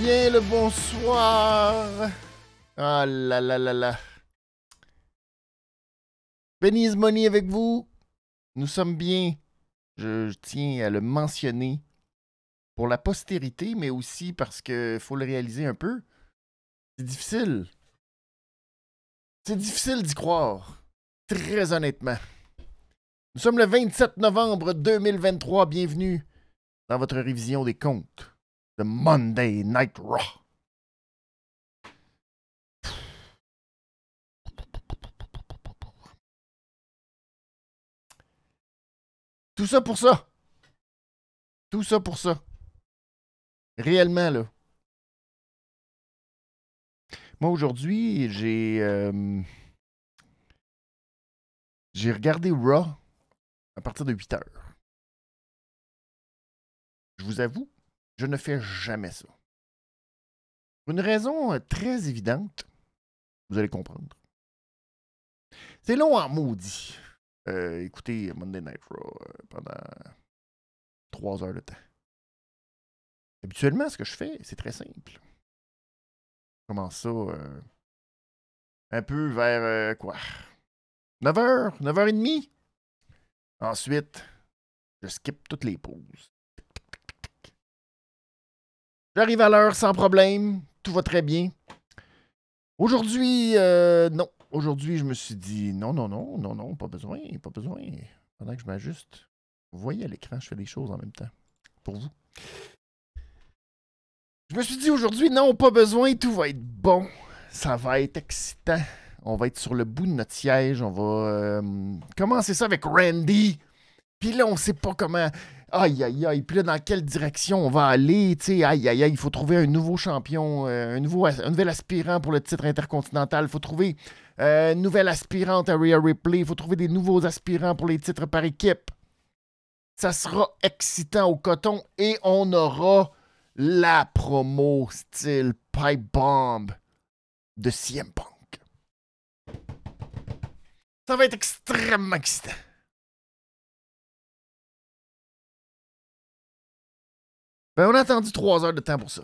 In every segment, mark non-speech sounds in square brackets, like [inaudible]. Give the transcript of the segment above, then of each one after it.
Bien le bonsoir. Ah là là là là. Benny's Money avec vous. Nous sommes bien, je, tiens à le mentionner, pour la postérité, mais aussi parce que faut le réaliser un peu. C'est difficile. C'est difficile d'y croire. Très honnêtement. Nous sommes le 27 novembre 2023. Bienvenue dans votre révision des comptes de Monday Night Raw. Tout ça pour ça. Tout ça pour ça. Réellement, là. Moi, aujourd'hui, j'ai. euh, j'ai regardé Raw à partir de 8 heures. Je vous avoue, je ne fais jamais ça. Pour une raison euh, très évidente, vous allez comprendre. C'est long en maudit. Euh, écoutez Monday Night Raw euh, pendant 3 heures de temps. Habituellement, ce que je fais, c'est très simple. Je commence ça un peu vers euh, quoi? 9h, 9h30. Ensuite, je skip toutes les pauses. J'arrive à l'heure sans problème. Tout va très bien. Aujourd'hui, euh, non. Aujourd'hui, je me suis dit non, non, non, non, non, pas besoin, pas besoin. Pendant que je m'ajuste, vous voyez à l'écran, je fais des choses en même temps. Pour vous. Je me suis dit aujourd'hui, non, pas besoin, tout va être bon. Ça va être excitant. On va être sur le bout de notre siège. On va euh, commencer ça avec Randy. Puis là, on sait pas comment. Aïe, aïe, aïe. Puis là, dans quelle direction on va aller? Tu sais, aïe, aïe, aïe. Il faut trouver un nouveau champion, euh, un, nouveau, nouvel aspirant pour le titre intercontinental. Il faut trouver euh, une nouvelle aspirante à Rhea Ripley. Il faut trouver des nouveaux aspirants pour les titres par équipe. Ça sera excitant au coton et on aura la promo style Pipe Bomb de CM Punk. Ça va être extrêmement excitant. Ben, on a attendu trois heures de temps pour ça.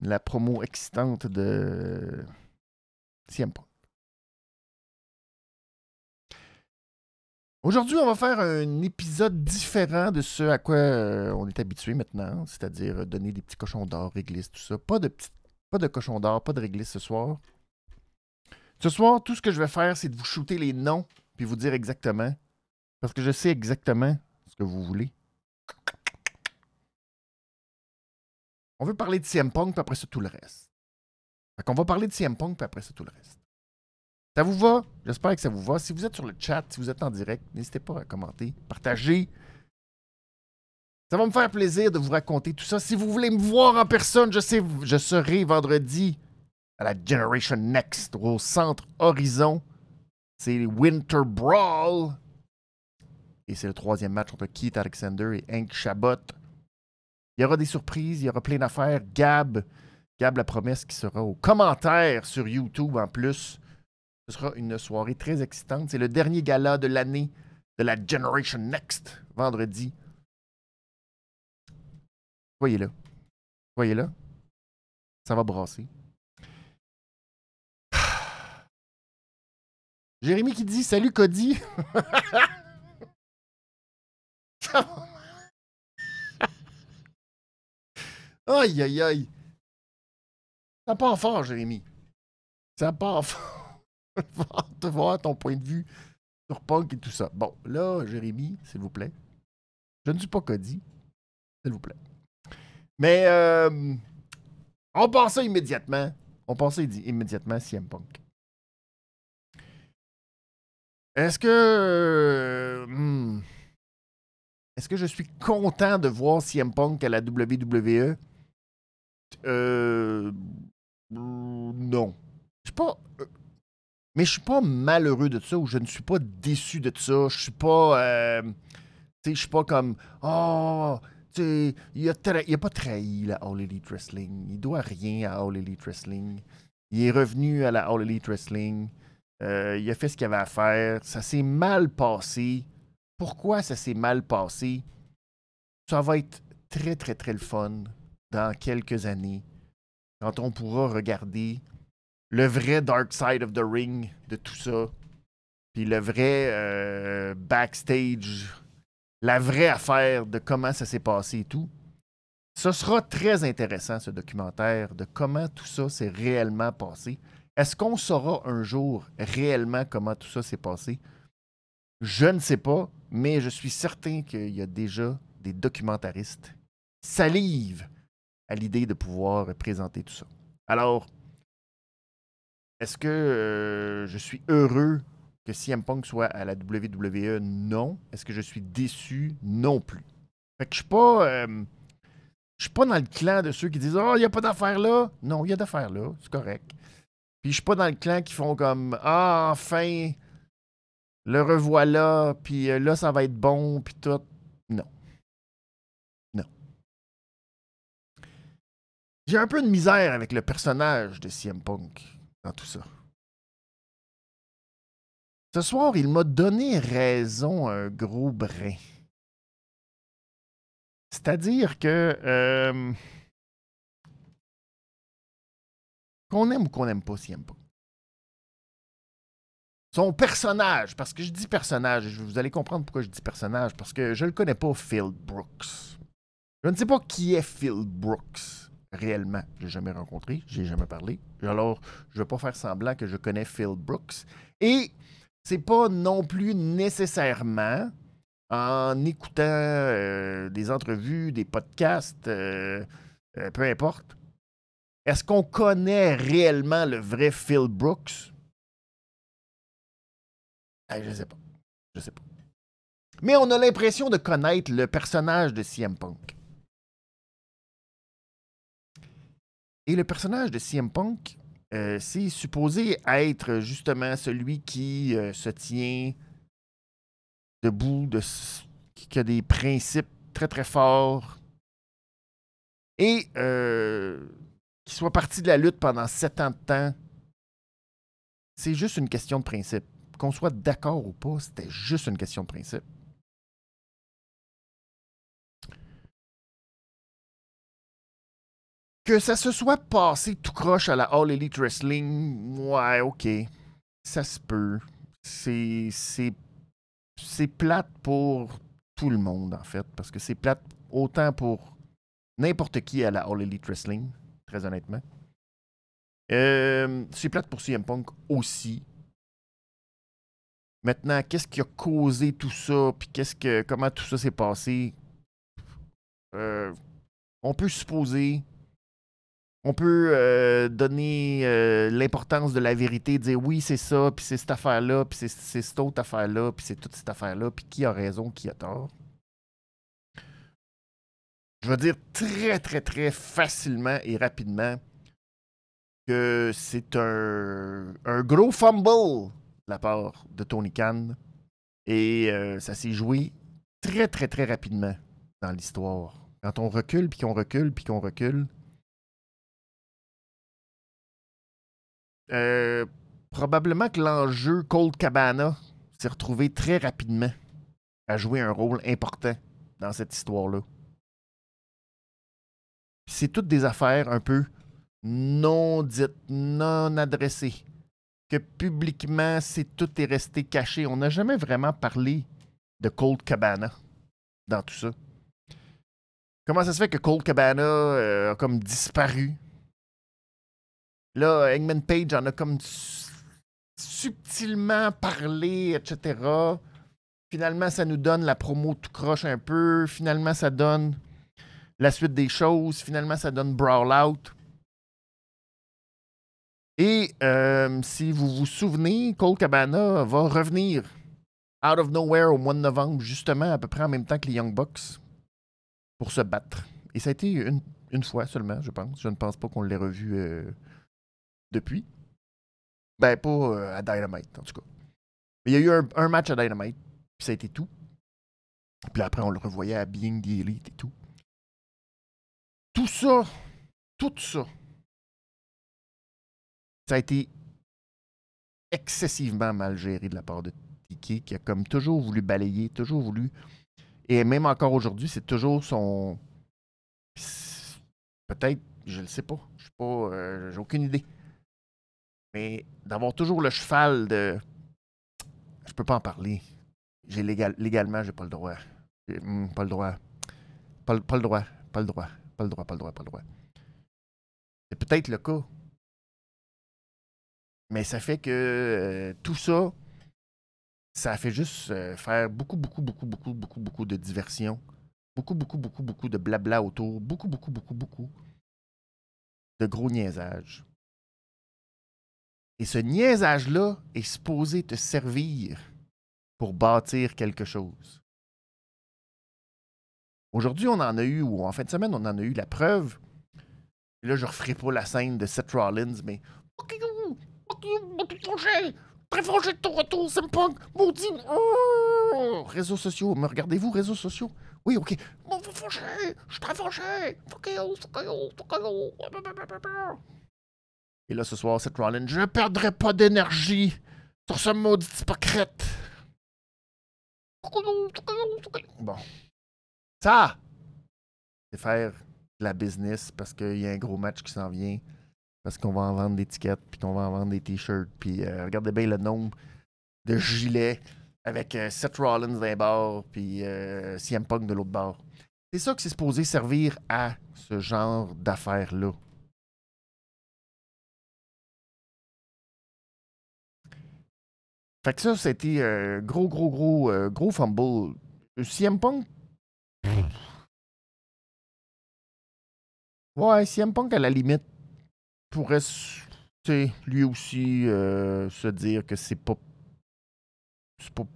La promo excitante de CM Punk. Aujourd'hui, on va faire un épisode différent de ce à quoi euh, on est habitué maintenant, c'est-à-dire donner des petits cochons d'or, réglisses, tout ça. Pas de, petits- pas de cochons d'or, pas de réglisse ce soir. Ce soir, tout ce que je vais faire, c'est de vous shooter les noms puis vous dire exactement, parce que je sais exactement ce que vous voulez. On veut parler de CM Punk, puis après ça, tout le reste. Fait qu'on va parler de CM Punk, puis après ça, tout le reste. Ça vous va? J'espère que ça vous va. Si vous êtes sur le chat, si vous êtes en direct, n'hésitez pas à commenter, partager. Ça va me faire plaisir de vous raconter tout ça. Si vous voulez me voir en personne, je je serai vendredi à la Generation Next au centre Horizon. C'est Winter Brawl. Et c'est le troisième match entre Keith Alexander et Hank Chabot. Il y aura des surprises, il y aura plein d'affaires. Gab, Gab la promesse qui sera aux commentaires sur YouTube en plus. Ce sera une soirée très excitante. C'est le dernier gala de l'année de la Generation Next, vendredi. Voyez là. Voyez là. Ça va brasser. [sighs] Jérémy qui dit Salut Cody. [laughs] aïe aïe aïe. Ça part fort, Jérémy. Ça part [laughs] fort. De voir ton point de vue sur Punk et tout ça. Bon, là, Jérémy, s'il vous plaît. Je ne suis pas Cody. S'il vous plaît. Mais euh, on ça immédiatement. On idi- immédiatement à CM Punk. Est-ce que. euh, hmm, Est-ce que je suis content de voir CM Punk à la WWE? Euh. Non. Je suis pas. euh, Mais je suis pas malheureux de ça ou je ne suis pas déçu de ça. Je suis pas. euh, tu sais, je suis pas comme. Oh, tu il a, il a pas trahi la All Elite Wrestling. Il doit rien à All Elite Wrestling. Il est revenu à la All Elite Wrestling. Euh, il a fait ce qu'il avait à faire. Ça s'est mal passé. Pourquoi ça s'est mal passé? Ça va être très, très, très le fun dans quelques années quand on pourra regarder le vrai Dark Side of the Ring de tout ça, puis le vrai euh, backstage, la vraie affaire de comment ça s'est passé et tout. Ce sera très intéressant, ce documentaire, de comment tout ça s'est réellement passé. Est-ce qu'on saura un jour réellement comment tout ça s'est passé? Je ne sais pas, mais je suis certain qu'il y a déjà des documentaristes salivent à l'idée de pouvoir présenter tout ça. Alors, est-ce que euh, je suis heureux que CM Punk soit à la WWE? Non. Est-ce que je suis déçu? Non plus. Fait que je suis pas. Euh, je suis pas dans le clan de ceux qui disent Oh, il n'y a pas d'affaires là. Non, il y a d'affaires là, c'est correct. Puis je suis pas dans le clan qui font comme Ah, enfin, le revoilà, puis euh, là, ça va être bon, puis tout. Non. J'ai un peu de misère avec le personnage de CM Punk dans tout ça. Ce soir, il m'a donné raison un gros brin. C'est-à-dire que euh, qu'on aime ou qu'on n'aime pas CM Punk. Son personnage, parce que je dis personnage, vous allez comprendre pourquoi je dis personnage, parce que je ne le connais pas, Phil Brooks. Je ne sais pas qui est Phil Brooks réellement. Je l'ai jamais rencontré, j'ai jamais parlé. Alors, je ne vais pas faire semblant que je connais Phil Brooks. Et c'est pas non plus nécessairement en écoutant euh, des entrevues, des podcasts, euh, euh, peu importe. Est-ce qu'on connaît réellement le vrai Phil Brooks? Je je sais pas. Je sais pas. Mais on a l'impression de connaître le personnage de CM Punk. Et le personnage de CM Punk, euh, c'est supposé être justement celui qui euh, se tient debout, de, qui a des principes très très forts et euh, qui soit parti de la lutte pendant sept ans de temps. C'est juste une question de principe qu'on soit d'accord ou pas, c'était juste une question de principe. Que ça se soit passé tout croche à la All Elite Wrestling, ouais, ok. Ça se peut. C'est. C'est plate pour tout le monde, en fait. Parce que c'est plate autant pour n'importe qui à la All Elite Wrestling, très honnêtement. Euh, c'est plate pour CM Punk aussi. Maintenant, qu'est-ce qui a causé tout ça, puis qu'est-ce que, comment tout ça s'est passé? Euh, on peut supposer, on peut euh, donner euh, l'importance de la vérité, dire oui, c'est ça, puis c'est cette affaire-là, puis c'est cette autre affaire-là, puis c'est toute cette affaire-là, puis qui a raison, qui a tort. Je veux dire très, très, très facilement et rapidement que c'est un, gros fumble la part de Tony Khan. Et euh, ça s'est joué très, très, très rapidement dans l'histoire. Quand on recule, puis qu'on recule, puis qu'on recule. Euh, probablement que l'enjeu Cold Cabana s'est retrouvé très rapidement à jouer un rôle important dans cette histoire-là. C'est toutes des affaires un peu non dites, non adressées que publiquement, c'est tout est resté caché. On n'a jamais vraiment parlé de Cold Cabana dans tout ça. Comment ça se fait que Cold Cabana euh, a comme disparu? Là, Eggman Page en a comme subtilement parlé, etc. Finalement, ça nous donne la promo tout croche un peu. Finalement, ça donne la suite des choses. Finalement, ça donne Brawl Out. Et euh, si vous vous souvenez, Cole Cabana va revenir out of nowhere au mois de novembre, justement à peu près en même temps que les Young Bucks, pour se battre. Et ça a été une, fois seulement, je pense. Je ne pense pas qu'on l'ait revu euh, depuis? Ben, pas euh, à Dynamite, en tout cas. Mais il y a eu un, match à Dynamite, puis ça a été tout. Puis après, on le revoyait à Being the Elite et tout. Tout ça, tout ça, ça a été excessivement mal géré de la part de Tiki, qui a comme toujours voulu balayer, toujours voulu. Et même encore aujourd'hui, c'est toujours son. Peut-être Je le sais pas. Je pas. Euh, j'ai aucune idée. Mais d'avoir toujours le cheval de. Je peux pas en parler. J'ai légal, légalement, j'ai pas le droit. Hmm, pas le droit. Pas, pas, le droit. Pas le droit. Pas le droit, pas le droit, pas le droit. C'est peut-être le cas. Mais ça fait que euh, tout ça, ça fait juste euh, faire beaucoup, beaucoup, beaucoup, beaucoup, beaucoup, beaucoup de diversion. Beaucoup, beaucoup, beaucoup, beaucoup de blabla autour. Beaucoup, beaucoup, beaucoup, beaucoup de gros niaisage. Et ce niaisage-là est supposé te servir pour bâtir quelque chose. Aujourd'hui, on en a eu, ou en fin de semaine, on en a eu la preuve. Là, je referai pas la scène de Seth Rollins, mais. Fuck you! Très fâché de ton retour, c'est punk! Maudit! Oh! Réseaux sociaux, me regardez-vous, réseaux sociaux? Oui, ok. Bon, fâché! Je suis très fâché! Fuck you! Fuck you! Fuck you! Et là, ce soir, Seth Rollins, je ne perdrai pas d'énergie sur ce maudit hypocrite! Bon. Ça, c'est faire de la business parce qu'il y a un gros match qui s'en vient. Parce qu'on va en vendre des tickets, puis qu'on va en vendre des t-shirts. Puis euh, regardez bien le nombre de gilets avec euh, Seth Rollins d'un bord, puis euh, CM Punk de l'autre bord. C'est ça que c'est supposé servir à ce genre d'affaires-là. Fait que ça, c'était un gros, gros, gros, gros fumble. CM Punk? Ouais, CM Punk, à la limite, pourrait lui aussi euh, se dire que c'est pas. C'est pas.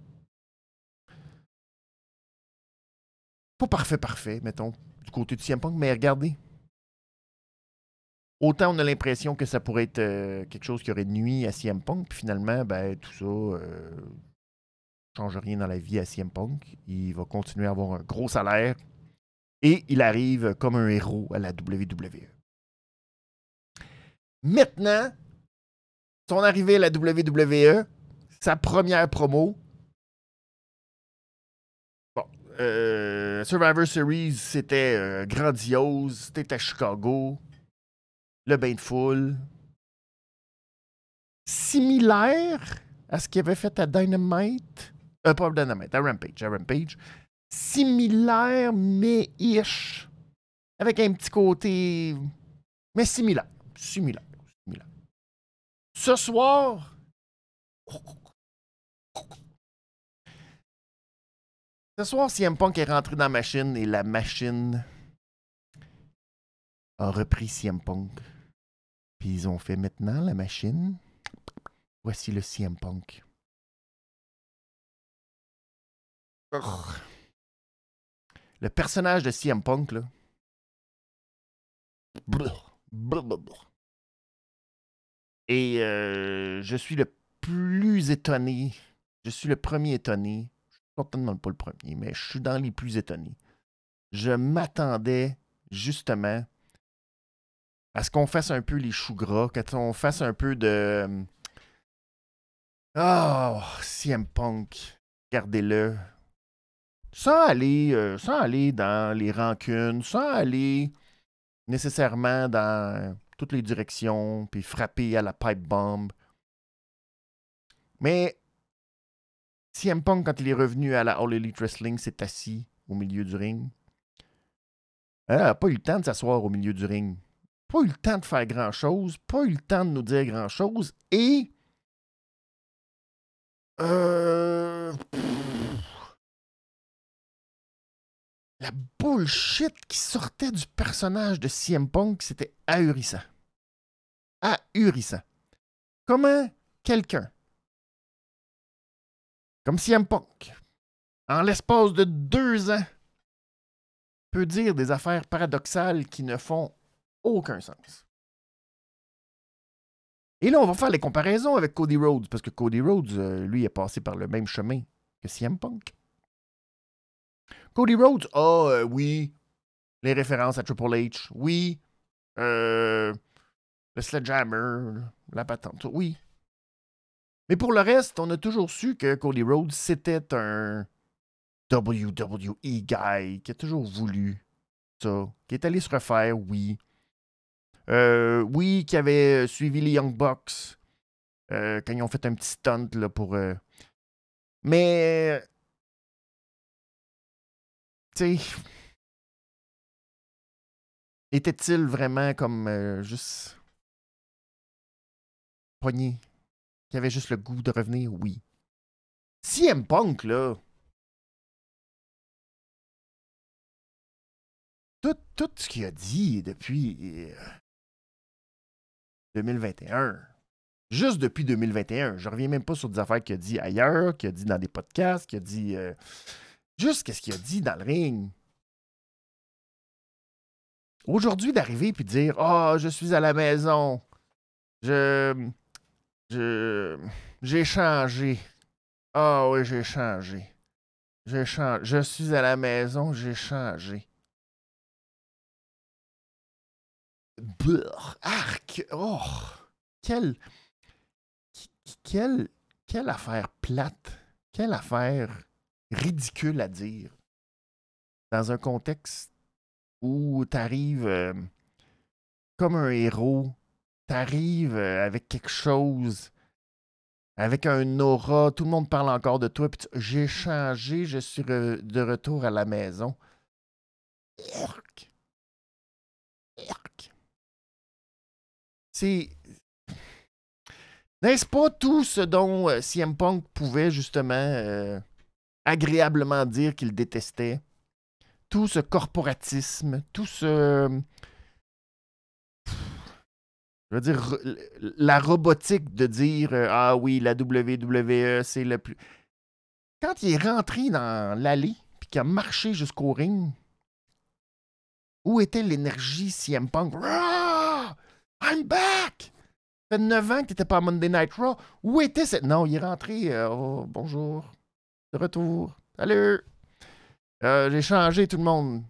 Pas parfait, parfait, mettons, du côté de CM Punk, mais regardez. Autant on a l'impression que ça pourrait être euh, quelque chose qui aurait nuit à CM Punk, puis finalement, ben, tout ça euh, change rien dans la vie à CM Punk. Il va continuer à avoir un gros salaire, et il arrive comme un héros à la WWE. Maintenant, son arrivée à la WWE, sa première promo. Bon, euh, Survivor Series, c'était grandiose. C'était à Chicago. Le bain de foule. Similaire à ce qu'il avait fait à Dynamite. Euh, pas Dynamite, à Rampage. À Rampage similaire, mais ish. Avec un petit côté. Mais similaire. Similaire. similaire. Ce soir. Ce soir, CM Punk est rentré dans la machine et la machine a repris CM Punk. Puis ils ont fait maintenant la machine. Voici le CM Punk. Le personnage de CM Punk, là. Et euh, je suis le plus étonné. Je suis le premier étonné. Je suis certainement pas le premier, mais je suis dans les plus étonnés. Je m'attendais justement à ce qu'on fasse un peu les choux gras, qu'on fasse un peu de. Oh, CM Punk, gardez-le sans aller, euh, sans aller dans les rancunes, sans aller nécessairement dans toutes les directions, puis frapper à la pipe bomb. Mais CM Punk, quand il est revenu à la All Elite Wrestling, s'est assis au milieu du ring. Elle n'a pas eu le temps de s'asseoir au milieu du ring. Pas eu le temps de faire grand-chose, pas eu le temps de nous dire grand-chose, et... Euh la bullshit qui sortait du personnage de CM Punk, c'était ahurissant. Ahurissant. Comment quelqu'un, comme CM Punk, en l'espace de deux ans, peut dire des affaires paradoxales qui ne font aucun sens. Et là, on va faire les comparaisons avec Cody Rhodes, parce que Cody Rhodes, euh, lui, est passé par le même chemin que CM Punk. Cody Rhodes ah euh, oui, les références à Triple H. Oui, euh, le Sledgehammer, la patente. Oui. Mais pour le reste, on a toujours su que Cody Rhodes, c'était un WWE guy qui a toujours voulu ça, qui est allé se refaire, oui. Euh, oui, qui avait suivi les Young Bucks euh, quand ils ont fait un petit stunt là, pour. euh, Mais. Tu sais. Était-il vraiment comme euh, juste. Pogné? Qui avait juste le goût de revenir? Oui. CM Punk, là. Tout, tout ce qu'il a dit depuis euh, 2021. Juste depuis 2021. Je reviens même pas sur des affaires qu'il a dit ailleurs, qu'il a dit dans des podcasts, qu'il a dit. euh, juste qu'est-ce qu'il a dit dans le ring. Aujourd'hui, d'arriver puis dire Ah, je suis à la maison. Je. Je. J'ai changé. Ah oui, j'ai changé. J'ai changé. Je suis à la maison, j'ai changé. Arc! Oh! Quelle. Quelle. Quelle affaire plate. Quelle affaire ridicule à dire. Dans un contexte où t'arrives euh, comme un héros. T'arrives euh, avec quelque chose. Avec un aura. Tout le monde parle encore de toi. puis J'ai changé. Je suis de retour à la maison. C'est. N'est-ce pas tout ce dont euh, CM Punk pouvait justement euh, agréablement dire qu'il détestait? Tout ce corporatisme, tout ce. Je veux dire, re- la robotique de dire euh, Ah oui, la WWE, c'est le plus. Quand il est rentré dans l'allée, puis qu'il a marché jusqu'au ring, où était l'énergie CM Punk? I'm back! Ça fait 9 ans que t'étais pas à Monday Night Raw. Où était cette. Non, il est rentré. euh, oh, bonjour. De retour. Salut! Euh, J'ai changé tout le monde.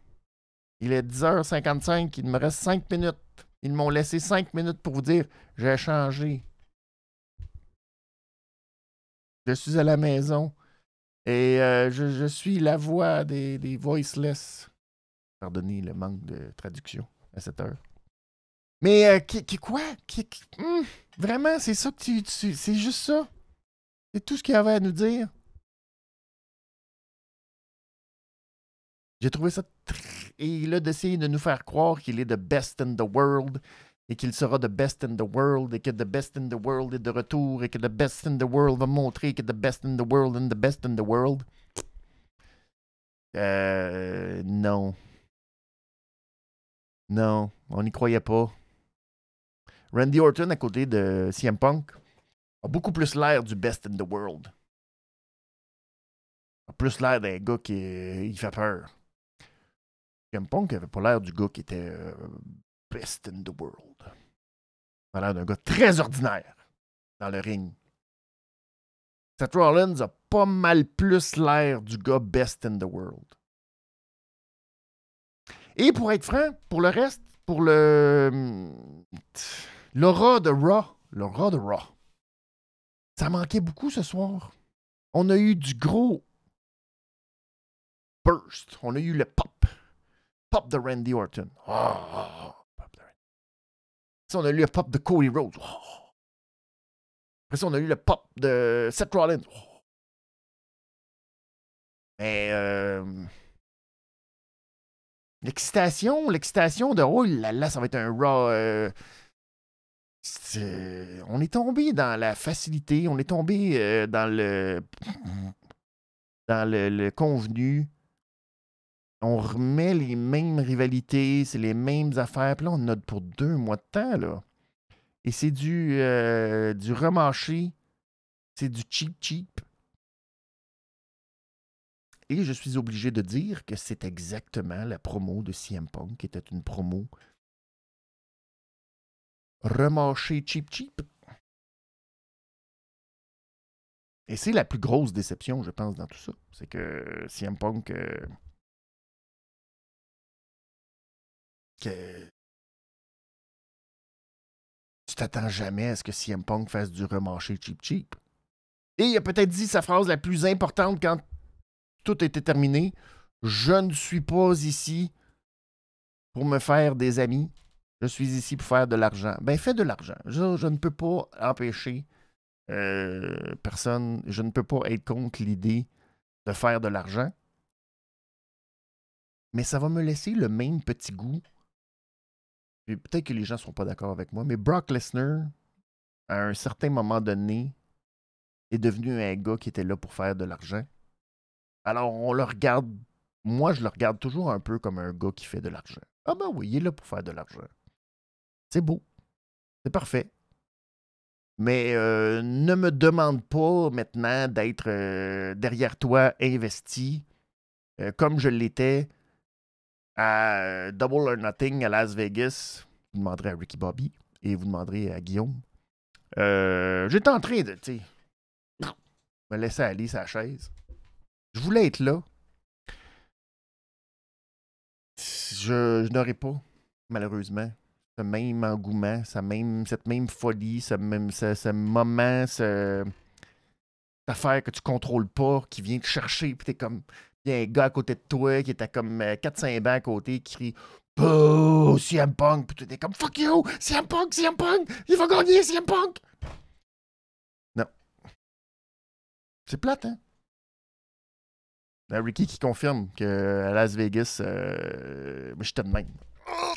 Il est 10h55. Il me reste 5 minutes. Ils m'ont laissé 5 minutes pour vous dire j'ai changé. Je suis à la maison. Et euh, je, suis la voix des, des voiceless. Pardonnez le manque de traduction à cette heure. Mais euh, qui, qui- quoi? Qui- hum, vraiment, c'est ça que tu. tu- c'est juste ça? C'est tout ce qu'il avait à nous dire? J'ai trouvé ça tr- Et là, d'essayer de nous faire croire qu'il est the best in the world et qu'il sera the best in the world et que the best in the world est de retour et que the best in the world va montrer que the best in the world and the best in the world. Euh. Non. Non, on n'y croyait pas. Randy Orton, à côté de CM Punk, a beaucoup plus l'air du best in the world. A plus l'air d'un gars qui il fait peur. CM Punk avait pas l'air du gars qui était euh, best in the world. Il a l'air d'un gars très ordinaire dans le ring. Seth Rollins a pas mal plus l'air du gars best in the world. Et pour être franc, pour le reste, pour le. L'aura de Raw. L'aura de Raw. Ça manquait beaucoup ce soir. On a eu du gros burst. On a eu le pop. Pop de Randy Orton. Oh, pop de Randy. Ça, on a eu le pop de Cody Rhodes. Après ça, on a eu le pop de Seth Rollins. Mais euh, l'excitation, l'excitation de oh là là, ça va être un Raw. euh, on est tombé dans la facilité, on est tombé euh, dans le dans le, convenu. On remet les mêmes rivalités, c'est les mêmes affaires. Puis là, on a pour deux mois de temps, là. Et c'est du, euh, du c'est du cheap cheap. Et je suis obligé de dire que c'est exactement la promo de CM Punk, qui était une promo remâchée cheap cheap. Et c'est la plus grosse déception, je pense, dans tout ça. C'est que CM Punk. euh, que. Tu t'attends jamais à ce que CM Punk fasse du remâché cheap cheap. Et il a peut-être dit sa phrase la plus importante quand tout était terminé. Je ne suis pas ici pour me faire des amis. Je suis ici pour faire de l'argent. Ben, fais de l'argent. Je, ne peux pas empêcher euh, personne. Je ne peux pas être contre l'idée de faire de l'argent. Mais ça va me laisser le même petit goût. Peut-être que les gens ne sont pas d'accord avec moi, mais Brock Lesnar, à un certain moment donné, est devenu un gars qui était là pour faire de l'argent. Alors, on le regarde. Moi, je le regarde toujours un peu comme un gars qui fait de l'argent. Ah ben oui, il est là pour faire de l'argent. C'est beau. C'est parfait. Mais euh, ne me demande pas maintenant d'être euh, derrière toi investi euh, comme je l'étais à Double or Nothing à Las Vegas. Vous demanderez à Ricky Bobby et vous demanderez à Guillaume. J'étais en train de, me laisser aller sa chaise. Je voulais être là. Je, n'aurais pas, malheureusement, ce même engouement, même, cette même folie, ce, même, ce, moment, ce, cette affaire que tu contrôles pas, qui vient te chercher, puis t'es comme. Il y a un gars à côté de toi qui était comme 4-5 euh, bancs à côté qui crie Bouh, CM Punk, puis t'es comme Fuck you, CM Punk, CM Punk, il va gagner, CM Punk. Non. C'est plate, hein? Ricky qui confirme qu'à Las Vegas, euh, j'étais de même.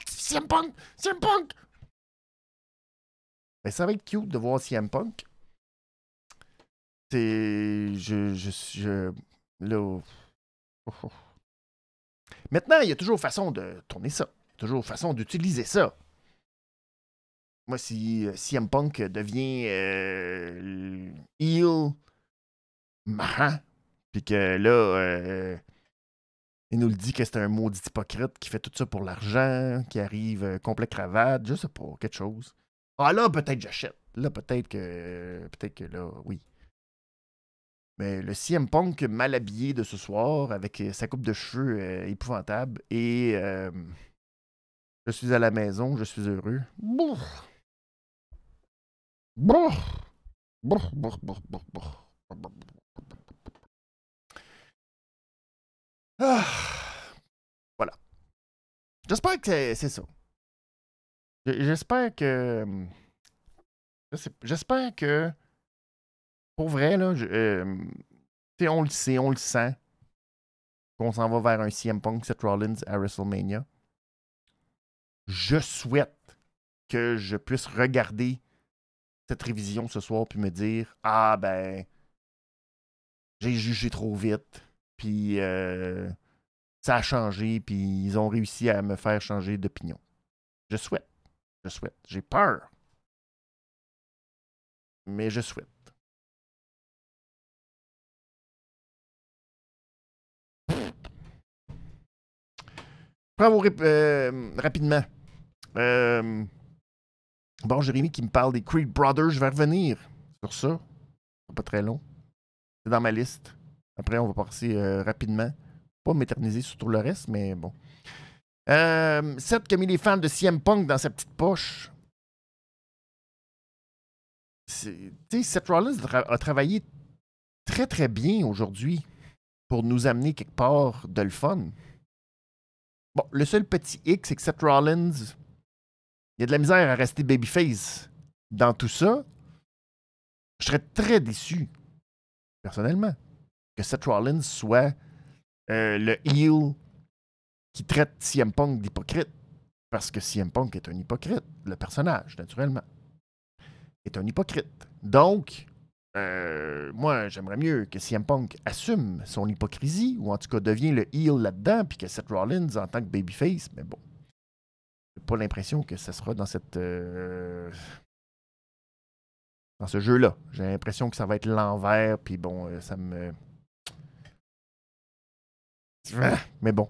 CM Punk! CM Punk! Ben, ça va être cute de voir CM Punk. C'est. Je. Je. je là. [laughs] Maintenant, il y a toujours façon de tourner ça. Toujours façon d'utiliser ça. Moi, si CM Punk devient euh, heel, marrant, puis que là, euh, il nous le dit que c'est un maudit hypocrite qui fait tout ça pour l'argent, qui arrive euh, complet cravate, je sais pas, quelque chose. Ah là, peut-être j'achète. Là, peut-être que. Peut-être que là, oui. Mais le CM Punk mal habillé de ce soir, avec euh, sa coupe de cheveux épouvantable, et je suis à la maison, je suis heureux. Bourr, bourr, bourr, bourr. Ah. Voilà. J'espère que c'est ça. J'espère que. J'espère que. Pour vrai, là, euh, on le sait, on le sent. Qu'on s'en va vers un CM Punk Seth Rollins à WrestleMania. Je souhaite que je puisse regarder cette révision ce soir puis me dire Ah ben j'ai jugé trop vite puis euh, ça a changé, puis ils ont réussi à me faire changer d'opinion. Je souhaite. Je souhaite. J'ai peur. Mais je souhaite. Bravo euh, rapidement. Euh, bon, Jérémy qui me parle des Creed Brothers, je vais revenir sur ça. Pas très long. C'est dans ma liste. Après, on va passer euh, rapidement. Pas m'éterniser sur tout le reste, mais bon. Euh, Seth qui a mis les fans de CM Punk dans sa petite poche. Tu sais, Seth Rollins a travaillé très très bien aujourd'hui pour nous amener quelque part de le fun. Bon, le seul petit hic, c'est que Seth Rollins, il y a de la misère à rester babyface dans tout ça. Je serais très déçu, personnellement que Seth Rollins soit euh, le heel qui traite CM Punk d'hypocrite. Parce que CM Punk est un hypocrite. Le personnage, naturellement, est un hypocrite. Donc, euh, moi, j'aimerais mieux que CM Punk assume son hypocrisie, ou en tout cas devienne le heel là-dedans, puis que Seth Rollins en tant que babyface, mais bon. J'ai pas l'impression que ça sera dans cette. Euh, dans ce jeu-là. J'ai l'impression que ça va être l'envers, puis bon, ça me. [laughs] Mais bon,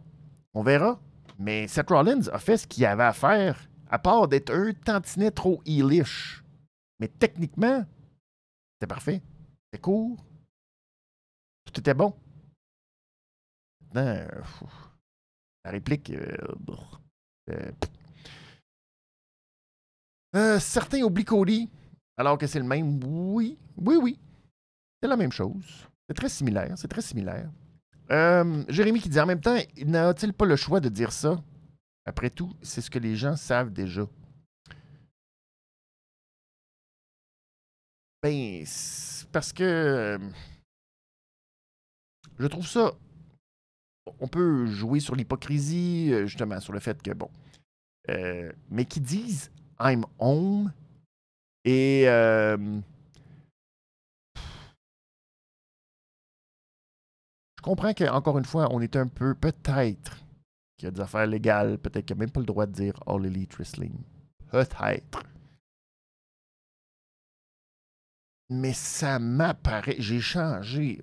on verra. Mais Seth Rollins a fait ce qu'il avait à faire, à part d'être un tantinet trop heelish. Mais techniquement, c'était parfait. C'était court. Tout était bon. Maintenant, la réplique. Euh, euh, euh, certains oublient Cody, alors que c'est le même. Oui, oui, oui. C'est la même chose. C'est très similaire. C'est très similaire. Euh, Jérémy qui dit en même temps, n'a-t-il pas le choix de dire ça? Après tout, c'est ce que les gens savent déjà. Ben, parce que euh, je trouve ça. On peut jouer sur l'hypocrisie, euh, justement, sur le fait que, bon. Mais qui disent I'm home et je comprends qu'encore une fois, on est un peu, peut-être, qu'il y a des affaires légales, peut-être qu'il n'y a même pas le droit de dire All Elite Wrestling. Peut-être. Mais ça m'apparaît. J'ai changé.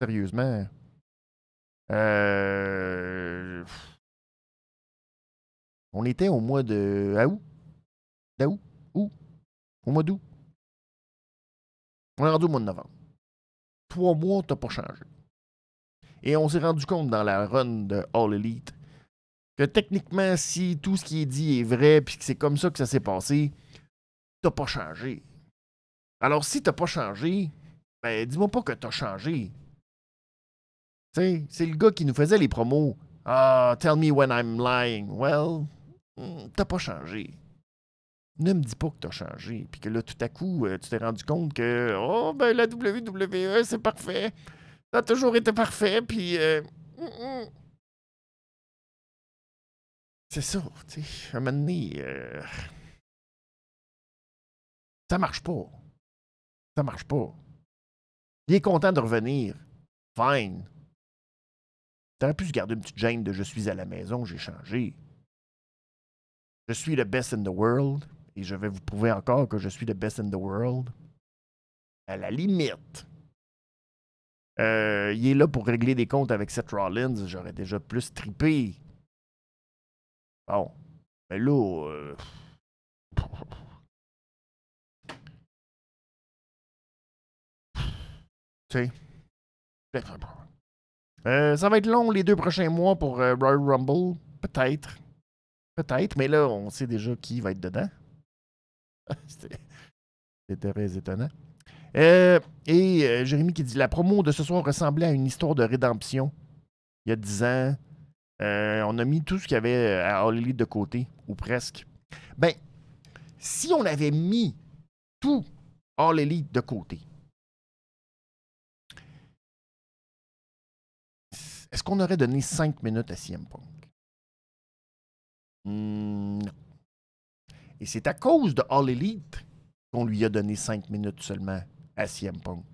Sérieusement. Euh, On était au mois de. À où? D'août? Où? Au mois d'août. On est rendu au mois de novembre. Trois mois, t'as pas changé. Et on s'est rendu compte dans la run de All Elite que techniquement, si tout ce qui est dit est vrai, puis que c'est comme ça que ça s'est passé, t'as pas changé. Alors, si t'as pas changé, ben, dis-moi pas que t'as changé. C'est le gars qui nous faisait les promos. Ah, tell me when I'm lying. Well, hmm, t'as pas changé. Ne me dis pas que t'as changé. Puis que là, tout à coup, euh, tu t'es rendu compte que, oh, ben, la WWE, c'est parfait. Ça a toujours été parfait, puis. euh. C'est ça, tu sais. À un moment donné, euh, ça marche pas. Ça marche pas. Il est content de revenir. Fine. T'aurais pu se garder une petite gêne de je suis à la maison, j'ai changé. Je suis le best in the world et je vais vous prouver encore que je suis le best in the world. À la limite. Euh, il est là pour régler des comptes avec Seth Rollins. J'aurais déjà plus tripé. Bon. Mais là. euh, Tu sais. Euh, ça va être long les deux prochains mois pour Royal Rumble. Peut-être. Peut-être, mais là, on sait déjà qui va être dedans. [laughs] C'était très étonnant. Euh, et euh, Jérémy qui dit La promo de ce soir ressemblait à une histoire de rédemption. Il y a 10 ans, euh, on a mis tout ce qu'il y avait à All Elite de côté, ou presque. Ben, si on avait mis tout All Elite de côté, est-ce qu'on aurait donné 5 minutes à CM Punk? Hmm, non. Et c'est à cause de All Elite qu'on lui a donné 5 minutes seulement à CM Punk.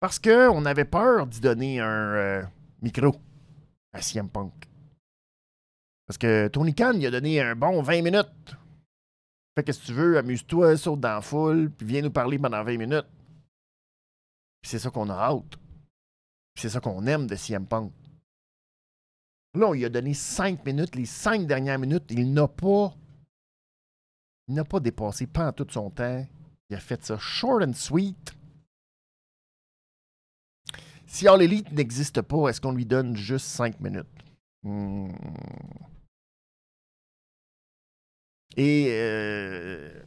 Parce qu'on avait peur d'y donner un euh, micro à CM Punk. Parce que Tony Khan, il a donné un bon 20 minutes. Fait que si tu veux, amuse-toi, saute dans la foule, puis viens nous parler pendant 20 minutes. C'est ça qu'on a hâte. C'est ça qu'on aime de CM Punk. Là, on lui a donné 5 minutes. Les 5 dernières minutes, il n'a pas. Il n'a pas dépassé pendant tout son temps. Il a fait ça short and sweet. Si All Elite n'existe pas, est-ce qu'on lui donne juste 5 minutes? Hmm. Et euh,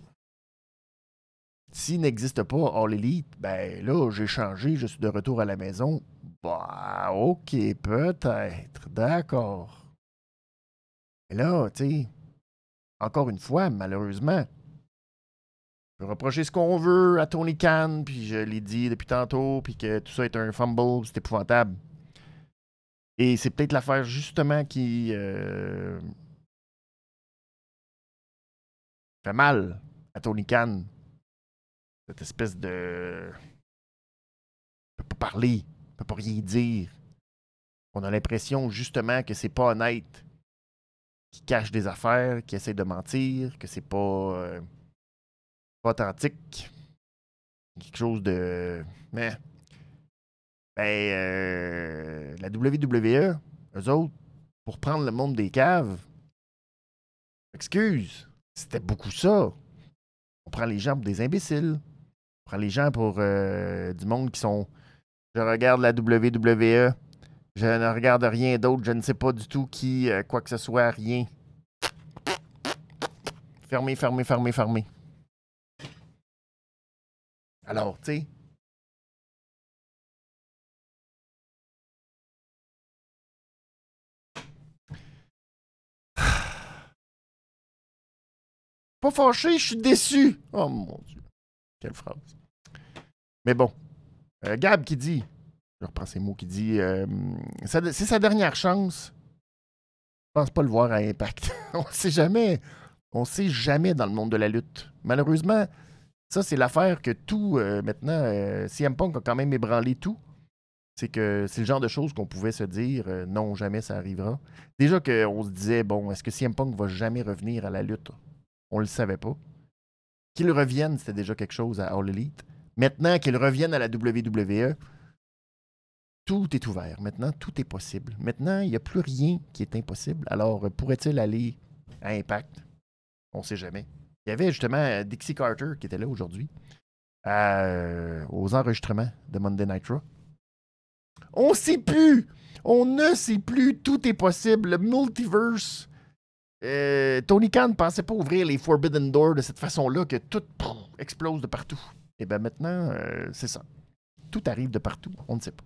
s'il n'existe pas All Elite, ben là, j'ai changé, je suis de retour à la maison. Bah, ok, peut-être, d'accord. Mais là, tu sais, encore une fois, malheureusement, on peut reprocher ce qu'on veut à Tony Khan, puis je l'ai dit depuis tantôt, puis que tout ça est un fumble, c'est épouvantable. Et c'est peut-être l'affaire justement qui euh, fait mal à Tony Khan. Cette espèce de. Il peut pas parler, il peut pas rien dire. On a l'impression justement que c'est pas honnête, qu'il cache des affaires, qu'il essaie de mentir, que c'est pas, euh, pas authentique. Quelque chose de. Mais. Ben, euh, la WWE, eux autres, pour prendre le monde des caves, excuse, c'était beaucoup ça. On prend les gens pour des imbéciles. On prend les gens pour euh, du monde qui sont. Je regarde la WWE. Je ne regarde rien d'autre. Je ne sais pas du tout qui, euh, quoi que ce soit, rien. Fermé, fermé, fermé, fermé. Alors, tu sais. [sighs] Pas fâché, je suis déçu. Oh mon Dieu. Quelle phrase. Mais bon. Euh, Gab qui dit, je reprends ces mots, qui dit, euh, c'est sa dernière chance. Je pense pas le voir à Impact. [laughs] On sait jamais. On sait jamais dans le monde de la lutte. Malheureusement, ça, c'est l'affaire que tout, euh, maintenant, euh, CM Punk a quand même ébranlé tout. C'est que c'est le genre de choses qu'on pouvait se dire, non, jamais ça arrivera. Déjà qu'on se disait, bon, est-ce que CM Punk va jamais revenir à la lutte? On le savait pas. Qu'il revienne, c'était déjà quelque chose à All Elite. Maintenant qu'il revienne à la WWE, tout est ouvert. Maintenant, tout est possible. Maintenant, il n'y a plus rien qui est impossible. Alors, pourrait-il aller à Impact? On ne sait jamais. Il y avait justement euh, Dixie Carter qui était là aujourd'hui euh, aux enregistrements de Monday Night Raw. On ne sait plus! On ne sait plus! Tout est possible. Le multiverse. Euh, Tony Khan ne pensait pas ouvrir les Forbidden Doors de cette façon-là, que tout explose de partout. Et bien maintenant, c'est ça. Tout arrive de partout. On ne sait pas.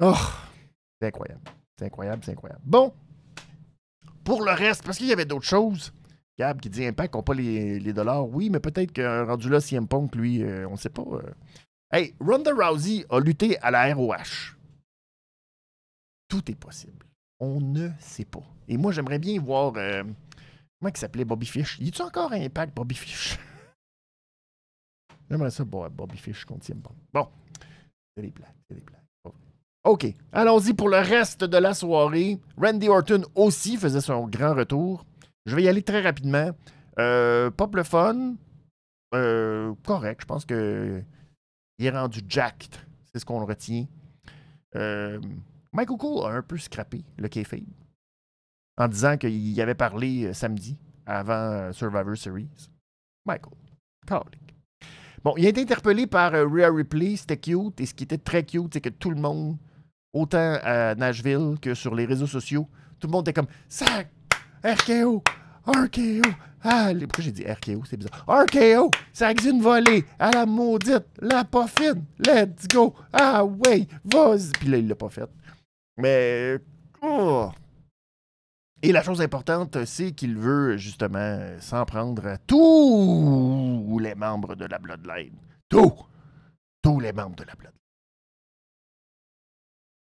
Oh! C'est incroyable. C'est incroyable, c'est incroyable. Bon! Pour le reste, parce qu'il y avait d'autres choses, Gab qui dit Impact n'a pas les, dollars. Oui, mais peut-être qu'un rendu là, CM Punk, lui, euh, on ne sait pas. Euh. Hey, Ronda Rousey a lutté à la ROH. Tout est possible. On ne sait pas. Et moi, j'aimerais bien voir. Euh, comment il s'appelait Bobby Fish? Y a-tu encore un Impact, Bobby Fish? [laughs] J'aimerais ça, Bobby Fish contre CM. Bon. C'est des blagues, c'est des blagues. OK. Allons-y pour le reste de la soirée. Randy Orton aussi faisait son grand retour. Je vais y aller très rapidement. Euh, pop le fun. Euh, correct. Je pense que il est rendu jacked. C'est ce qu'on retient. Euh, Michael Cole a un peu scrappé le kayfabe en disant qu'il avait parlé euh, samedi avant Survivor Series. Michael. Bon, il a été interpellé par Rhea Ripley. C'était cute. Et ce qui était très cute, c'est que tout le monde autant à Nashville que sur les réseaux sociaux. Tout le monde était comme Sac, RKO, RKO. Ah, pourquoi j'ai dit RKO? C'est bizarre. RKO, ça volée à la maudite, la pas fine. Let's go. Ah, ouais, vas-y. Puis là, il l'a pas fait. Mais. Oh. Et la chose importante, c'est qu'il veut justement s'en prendre à tous les membres de la Bloodline. Tous! Tous les membres de la Bloodline.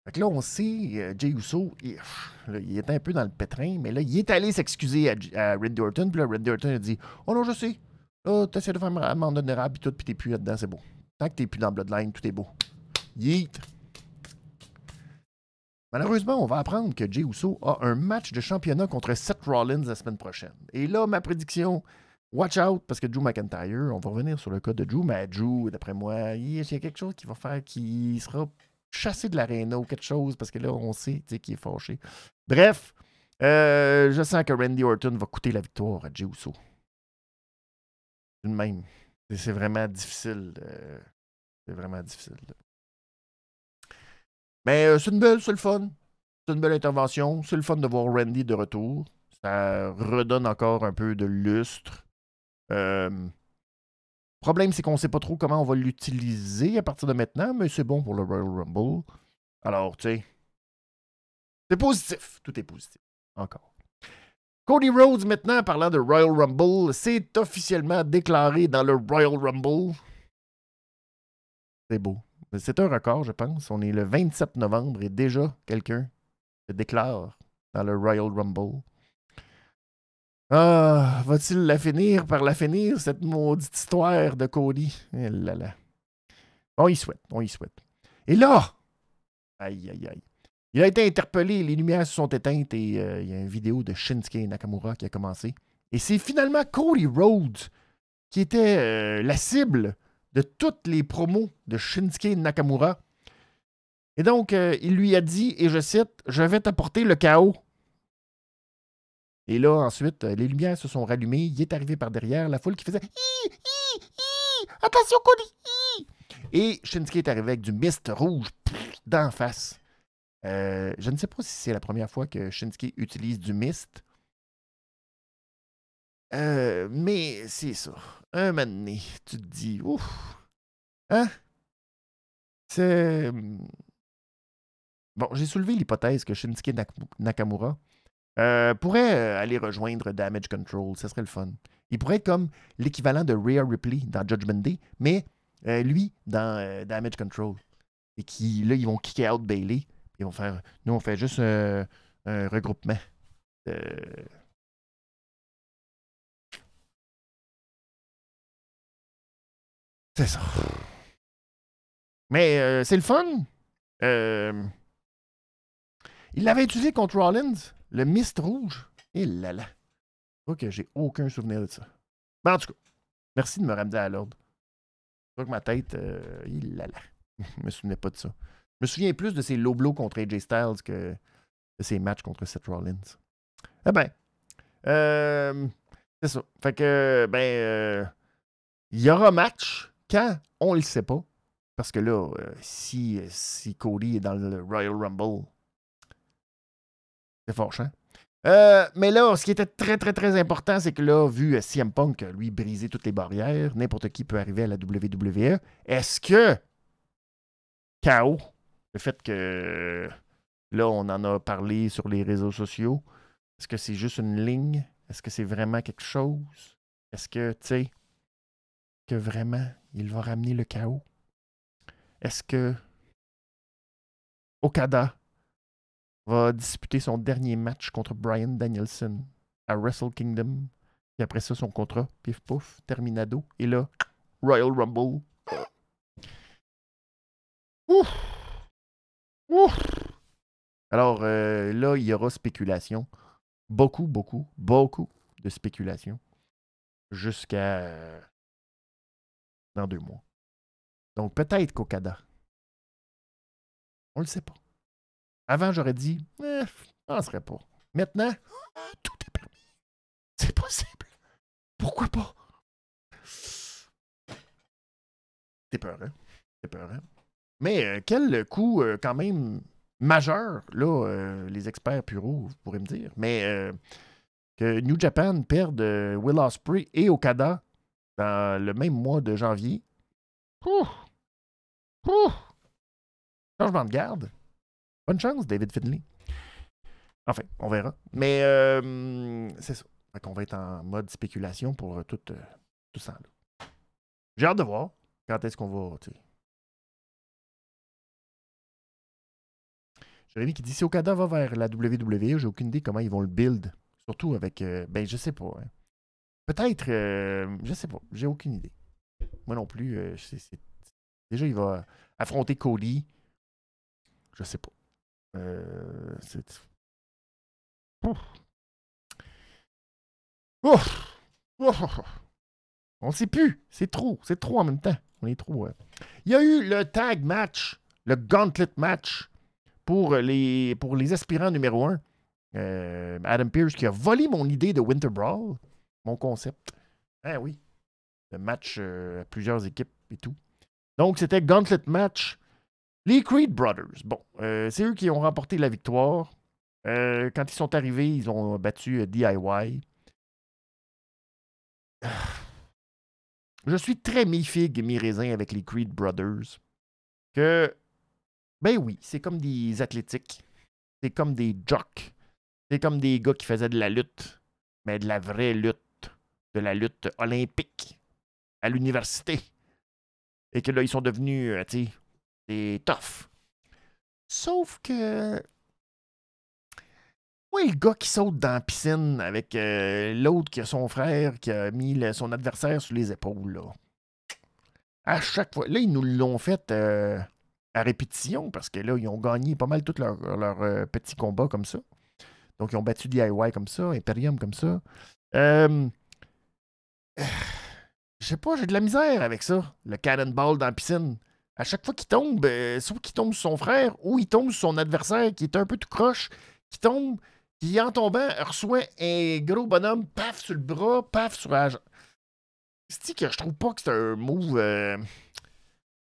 Fait que là, on sait, euh, Jay Uso, il, était un peu dans le pétrin, mais là, il est allé s'excuser à, Red Orton. Puis là, Red Orton a dit Oh non, je sais. Là, t'essaies de faire un mandat honorable, puis tout, puis t'es plus là-dedans, c'est beau. Tant que t'es plus dans Bloodline, tout est beau. Yeet. Malheureusement, on va apprendre que Jay Uso a un match de championnat contre Seth Rollins la semaine prochaine. Et là, ma prédiction, watch out, parce que Drew McIntyre, on va revenir sur le cas de Drew, mais Drew, d'après moi, il y a quelque chose qui va faire qui sera chasser de l'aréna ou quelque chose, parce que là, on sait qu'il est fâché. Bref, euh, je sens que Randy Orton va coûter la victoire à Jey Uso. Même. C'est vraiment difficile. C'est vraiment difficile. Mais euh, c'est une belle, c'est le fun. C'est une belle intervention. C'est le fun de voir Randy de retour. Ça redonne encore un peu de lustre. Problème, c'est qu'on ne sait pas trop comment on va l'utiliser à partir de maintenant, mais c'est bon pour le Royal Rumble. Alors, tu sais, c'est positif. Tout est positif. Encore. Cody Rhodes, maintenant, parlant de Royal Rumble, s'est officiellement déclaré dans le Royal Rumble. C'est beau. C'est un record, je pense. On est le 27 novembre et déjà quelqu'un se déclare dans le Royal Rumble. Ah, va-t-il la finir par la finir, cette maudite histoire de Cody? Eh là là. On y souhaite, on y souhaite. Et là, aïe, aïe, aïe. Il a été interpellé, les lumières se sont éteintes et euh, il y a une vidéo de Shinsuke Nakamura qui a commencé. Et c'est finalement Cody Rhodes qui était euh, la cible de toutes les promos de Shinsuke Nakamura. Et donc, euh, il lui a dit, et je cite, Je vais t'apporter le chaos. Et là, ensuite, euh, les lumières se sont rallumées. Il est arrivé par derrière. La foule qui faisait Attention, Cody Et Shinsuke est arrivé avec du mist rouge d'en face. Euh, je ne sais pas si c'est la première fois que Shinsuke utilise du mist. Euh, mais c'est ça. Un moment donné, tu te dis, ouf. Hein? C'est. Hmm. Bon, j'ai soulevé l'hypothèse que Shinsuke Nakamura euh, pourrait euh, aller rejoindre Damage Control. Ça serait le fun. Il pourrait être comme l'équivalent de Rhea Ripley dans Judgment Day, mais euh, lui dans Damage Control. Et qui, là, ils vont kicker out Bailey. Ils vont faire. Nous, on fait juste un regroupement. C'est ça. Mais c'est le fun. il l'avait utilisé contre Rollins. Le mist rouge? Et là là. Ok, j'ai aucun souvenir de ça. Mais en tout cas, merci de me ramener à l'ordre. Je crois que ma tête, euh, il là là. [laughs] Je me souvenais pas de ça. Je me souviens plus de ces low blows contre AJ Styles que de ces matchs contre Seth Rollins. Eh ben, euh, c'est ça. Fait que, ben, euh, il y aura match quand? On le sait pas. Parce que là, si, si Cody est dans le Royal Rumble, c'est fort, hein? Euh, mais là, ce qui était très, très, très important, c'est que là, vu CM Punk, lui, briser toutes les barrières, n'importe qui peut arriver à la WWE. Est-ce que KO, le fait que là, on en a parlé sur les réseaux sociaux, est-ce que c'est juste une ligne? Est-ce que c'est vraiment quelque chose? Est-ce que, tu sais, que vraiment, il va ramener le chaos? Est-ce que Okada va disputer son dernier match contre Brian Danielson à Wrestle Kingdom. Puis après ça, son contrat, pif pouf, terminado. Et là, Royal Rumble. Ouf! Ouf! Alors euh, là, il y aura spéculation. Beaucoup, beaucoup, beaucoup de spéculation. Jusqu'à euh, dans deux mois. Donc peut-être qu'Okada. On le sait pas. Avant, j'aurais dit, eh, je serait pas. Maintenant, tout est permis. C'est possible. Pourquoi pas? C'est peur, hein? C'est peur, hein? Mais euh, quel coup euh, quand même majeur, là, euh, les experts pureaux, vous pourrez me dire. Mais que New Japan perde Will Ospreay et Okada dans le même mois de janvier. Changement de garde. Bonne chance, David Finley. Enfin, on verra. Mais euh, c'est ça. Fait qu'on va être en mode spéculation pour euh, tout, euh, tout ça. J'ai hâte de voir quand est-ce qu'on va. T'sais. Jérémy qui dit si Okada va vers la WWE, j'ai aucune idée comment ils vont le build. Surtout avec. ben, je sais pas. Hein. Peut-être. je sais pas. J'ai aucune idée. Moi non plus. Déjà, il va affronter Cody. Je sais pas. Euh. On ne sait plus. C'est trop. C'est trop en même temps. On est trop. Il y a eu le tag match, le gauntlet match pour les, pour les aspirants numéro un. Euh, Adam Pierce qui a volé mon idée de Winter Brawl, mon concept. Ah oui. Le match euh, à plusieurs équipes et tout. Donc, c'était Gauntlet Match les Creed Brothers, bon, euh, c'est eux qui ont remporté la victoire. Euh, quand ils sont arrivés, ils ont battu euh, DIY. Je suis très mi-figue, mi-raisin avec les Creed Brothers. Que, ben oui, c'est comme des athlétiques. C'est comme des jocks. C'est comme des gars qui faisaient de la lutte, mais de la vraie lutte. De la lutte olympique à l'université. Et que là, ils sont devenus, tu sais, c'est tough. Sauf que. Oui, le gars qui saute dans la piscine avec euh, l'autre qui a son frère qui a mis son adversaire sur les épaules, là. À chaque fois. Là, ils nous l'ont fait euh, à répétition parce que là, ils ont gagné pas mal tous leurs leur, euh, petits combats comme ça. Donc, ils ont battu DIY comme ça, Imperium comme ça. Je sais [sighs] pas, j'ai de la misère avec ça. Le cannonball dans la piscine à chaque fois qu'il tombe, euh, soit qu'il tombe sur son frère ou il tombe sur son adversaire qui est un peu tout croche, qui tombe, qui en tombant reçoit un gros bonhomme, paf sur le bras, paf sur la. C'est que je trouve pas que c'est un move. Euh,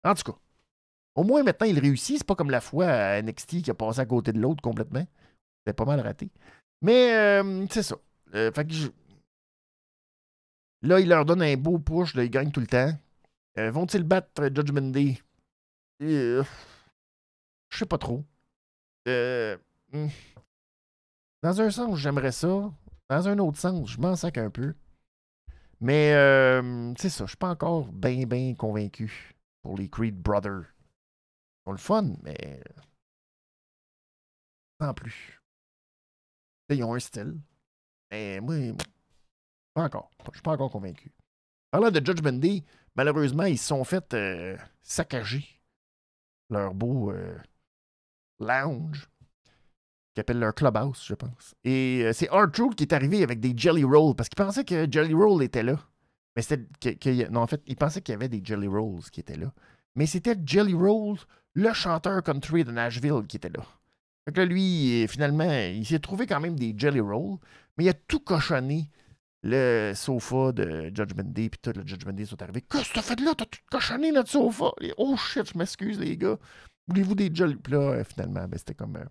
en tout cas, au moins maintenant il réussit. C'est pas comme la fois à NXT qui a passé à côté de l'autre complètement. C'était pas mal raté. Mais euh, c'est ça. fait que Là, il leur donne un beau push, là, ils gagnent tout le temps. Vont-ils battre Judgment Day? Euh, je sais pas trop. Euh, hmm. Dans un sens, j'aimerais ça. Dans un autre sens, je m'en sac un peu. Mais euh, c'est ça, je suis pas encore bien, bien convaincu pour les Creed Brothers. Ils ont le fun, mais. Sans plus. Ils ont un style. Mais moi, pas encore. Je suis pas encore convaincu. Parlant de Judgment Day, malheureusement, ils se sont fait euh, saccager leur beau euh, lounge, qui appelle leur clubhouse, je pense. Et euh, c'est R-Truth qui est arrivé avec des Jelly Rolls, parce qu'il pensait que Jelly Roll était là. Mais c'était. Que, non, en fait, il pensait qu'il y avait des Jelly Rolls qui étaient là. Mais c'était Jelly Rolls, le chanteur country de Nashville, qui était là. Fait que là, lui, finalement, il s'est trouvé quand même des Jelly Rolls, mais il a tout cochonné le sofa de Judgment Day, puis tout le Judgment Day sont arrivés. Qu'est-ce que t'as fait là? T'as tout cochonné notre sofa? oh shit, je m'excuse, les gars. Voulez-vous des Jolly? Puis là, euh, finalement, ben, c'était comme euh,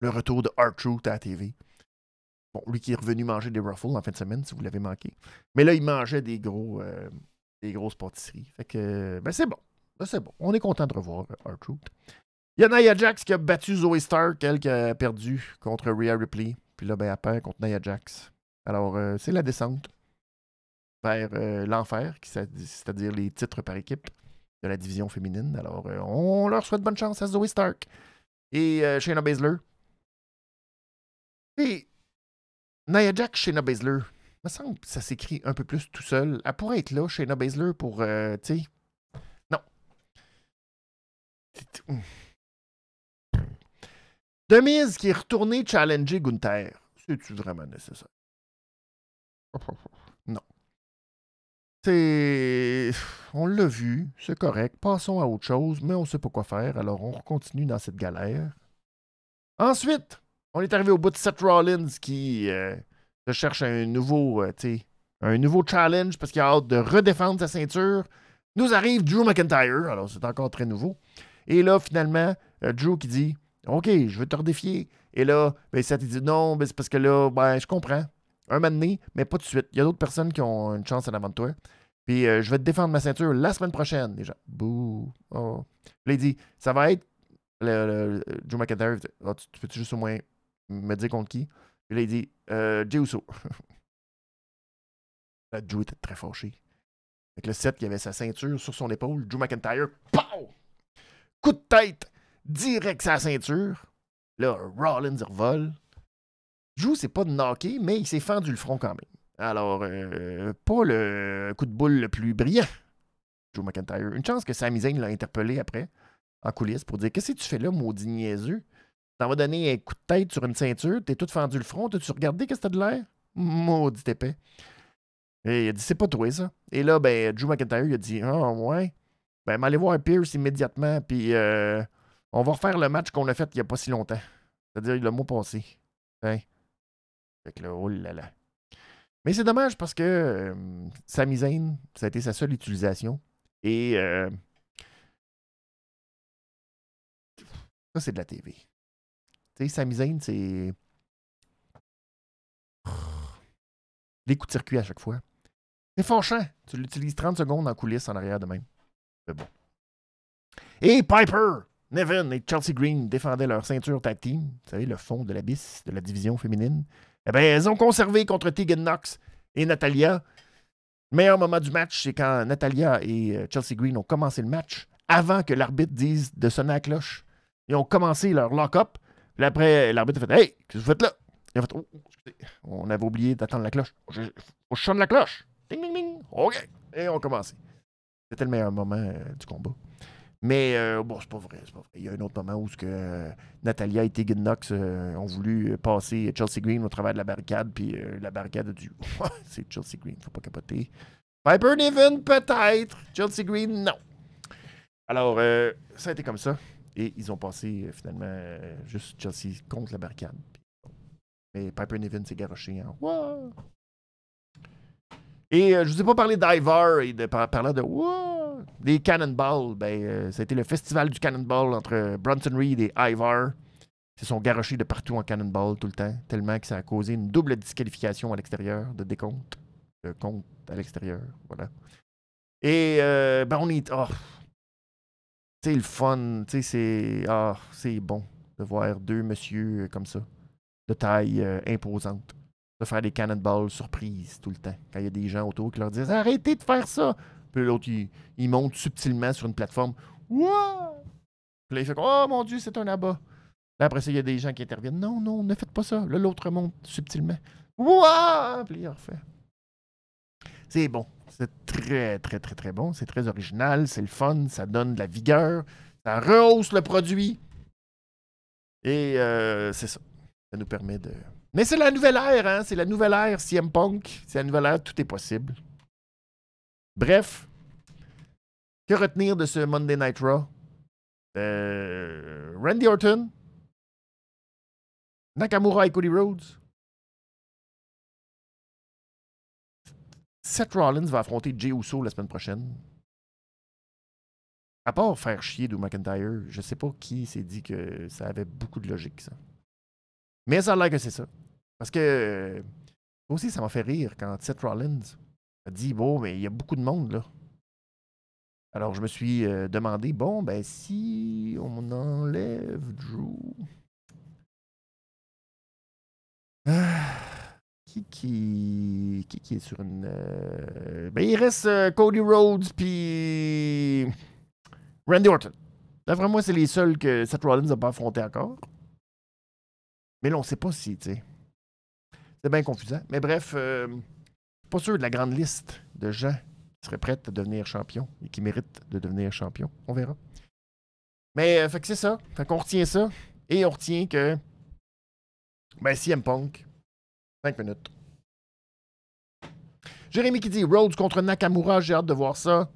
le retour de R-Truth à la TV. Bon, lui qui est revenu manger des Ruffles en fin de semaine, si vous l'avez manqué. Mais là, il mangeait des gros euh, des grosses pâtisseries. Fait que, ben c'est bon. Ben, c'est bon. On est content de revoir R-Truth. Il y a Nia Jax qui a battu Zoe Stark, elle qui a perdu contre Rhea Ripley. Puis là, ben, elle perd contre Nia Jax. Alors, euh, c'est la descente vers euh, l'enfer, c'est-à-dire les titres par équipe de la division féminine. Alors, euh, on leur souhaite bonne chance à Zoe Stark et Shayna Baszler. Et Nia Jax, Shayna Baszler, me semble que ça s'écrit un peu plus tout seul. Elle pourrait être là, Shayna Baszler, pour, tu. Non. Demise qui est retourné challenger Gunther. C'est-tu vraiment nécessaire? Non. C'est. On l'a vu, c'est correct. Passons à autre chose, mais on sait pas quoi faire, alors on continue dans cette galère. Ensuite, on est arrivé au bout de Seth Rollins qui euh, cherche un nouveau, euh, un nouveau challenge parce qu'il a hâte de redéfendre sa ceinture. Nous arrive Drew McIntyre, alors c'est encore très nouveau. Et là, finalement, euh, Drew qui dit OK, je veux te redéfier. Et là, ben, Seth il dit non, ben, c'est parce que là, ben, je comprends un moment donné, mais pas tout de suite. Il y a d'autres personnes qui ont une chance en avant de toi. Puis euh, je vais te défendre ma ceinture la semaine prochaine. Déjà, bouh. Oh. il dit, ça va être le, Joe McIntyre. Oh, tu, peux-tu juste au moins me dire contre qui? Puis là, dit, euh, Uso. [laughs] là, Joe était très fâché. Avec le set qui avait sa ceinture sur son épaule, Joe McIntyre, pow! Coup de tête, direct sa ceinture. Là, Rollins revole. Joue, c'est pas de knocker, mais il s'est fendu le front quand même. Alors, euh, pas le coup de boule le plus brillant, Joe McIntyre. Une chance que Sami Zayn l'a interpellé après, en coulisses, pour dire Qu'est-ce que tu fais là, maudit niaiseux? T'en vas donner un coup de tête sur une ceinture, t'es tout fendu le front, t'as-tu regardé qu'est-ce que t'as de l'air? Maudit épais. Et il a dit C'est pas toi, ça. Et là, ben, Drew McIntyre, il a dit Ah, ouais. Ben, allez voir Pierce immédiatement, puis euh, on va refaire le match qu'on a fait il y a pas si longtemps. C'est-à-dire le mois passé. Hein? Fait que là, oh là. Mais c'est dommage parce que euh, Sami Zayn, ça a été sa seule utilisation. Et euh, ça, c'est de la TV. Tu sais, Sami c'est. [sighs] Des coups de circuit à chaque fois. C'est fâchant. Tu l'utilises 30 secondes en coulisses en arrière de même. Mais bon. Et Piper, Nevin et Chelsea Green défendaient leur ceinture tag team. Vous savez, le fond de l'abysse de la division féminine. Eh bien, elles ont conservé contre Tegan Knox et Natalia. Le meilleur moment du match, c'est quand Natalia et euh, Chelsea Green ont commencé le match avant que l'arbitre dise de sonner à la cloche. Ils ont commencé leur lock-up. Puis après, l'arbitre a fait Hey, qu'est-ce que vous faites là? Il a fait oh, On avait oublié d'attendre la cloche. Je, faut sonne la cloche. Ding, ding, ding. OK. Et on a commencé. C'était le meilleur moment euh, du combat. Mais euh, bon, c'est pas vrai, c'est pas vrai. Il y a un autre moment où ce que, euh, Natalia et Tegan Knox euh, ont voulu passer Chelsea Green au travers de la barricade, puis la barricade a dû. [laughs] c'est Chelsea Green, faut pas capoter. Piper Niven, peut-être? Chelsea Green, non. Alors, ça a été comme ça. Et ils ont passé finalement juste Chelsea contre la barricade. Mais Piper Niven s'est garoché. Hein. Et je vous ai pas parlé d'Ivar et de parler de. Des Cannonballs, ben, euh, été le festival du Cannonball entre Bronson Reed et Ivar. Ils se sont garochés de partout en Cannonball tout le temps, tellement que ça a causé une double disqualification à l'extérieur, de décompte, de compte à l'extérieur, voilà. Et euh, ben on est, oh, c'est le fun, c'est, oh, c'est bon de voir deux messieurs comme ça. de taille euh, imposante. De faire des cannonballs surprises tout le temps. Quand il y a des gens autour qui leur disent Arrêtez de faire ça. Puis l'autre, il, monte subtilement sur une plateforme. Wouah! Puis là, il fait Oh mon Dieu, c'est un abat. Là, après ça, il y a des gens qui interviennent. Non, non, ne faites pas ça. Là, l'autre monte subtilement. Wouah! Puis il refait. C'est bon. C'est très, très, très, très bon. C'est très original. C'est le fun. Ça donne de la vigueur. Ça rehausse le produit. Et euh, c'est ça. Ça nous permet de. Mais c'est la nouvelle ère, hein? C'est la nouvelle ère CM Punk. C'est la nouvelle ère, tout est possible. Bref, que retenir de ce Monday Night Raw? Euh, Randy Orton, Nakamura et Cody Rhodes. Seth Rollins va affronter Jay Uso la semaine prochaine. À part faire chier Drew McIntyre, je sais pas qui s'est dit que ça avait beaucoup de logique, ça. Mais ça a l'air que c'est ça. Parce que aussi, ça m'a fait rire quand Seth Rollins dit Bon, mais il y a beaucoup de monde là. Alors je me suis euh, demandé Bon, ben si on enlève Drew. Ah, qui, qui, qui, est sur une. Euh, ben il reste euh, Cody Rhodes puis Randy Orton. D'après moi, c'est les seuls que Seth Rollins n'a pas affronté encore. Mais là, on ne sait pas si, tu sais. C'est bien confusant. Mais bref, pas sûr de la grande liste de gens qui seraient prêts à devenir champion et qui méritent de devenir champion. On verra. Mais euh, fait c'est ça. Fait qu'on retient ça. Et on retient que ben CM Punk, 5 minutes. Jérémy qui dit Rhodes contre Nakamura, j'ai hâte de voir ça.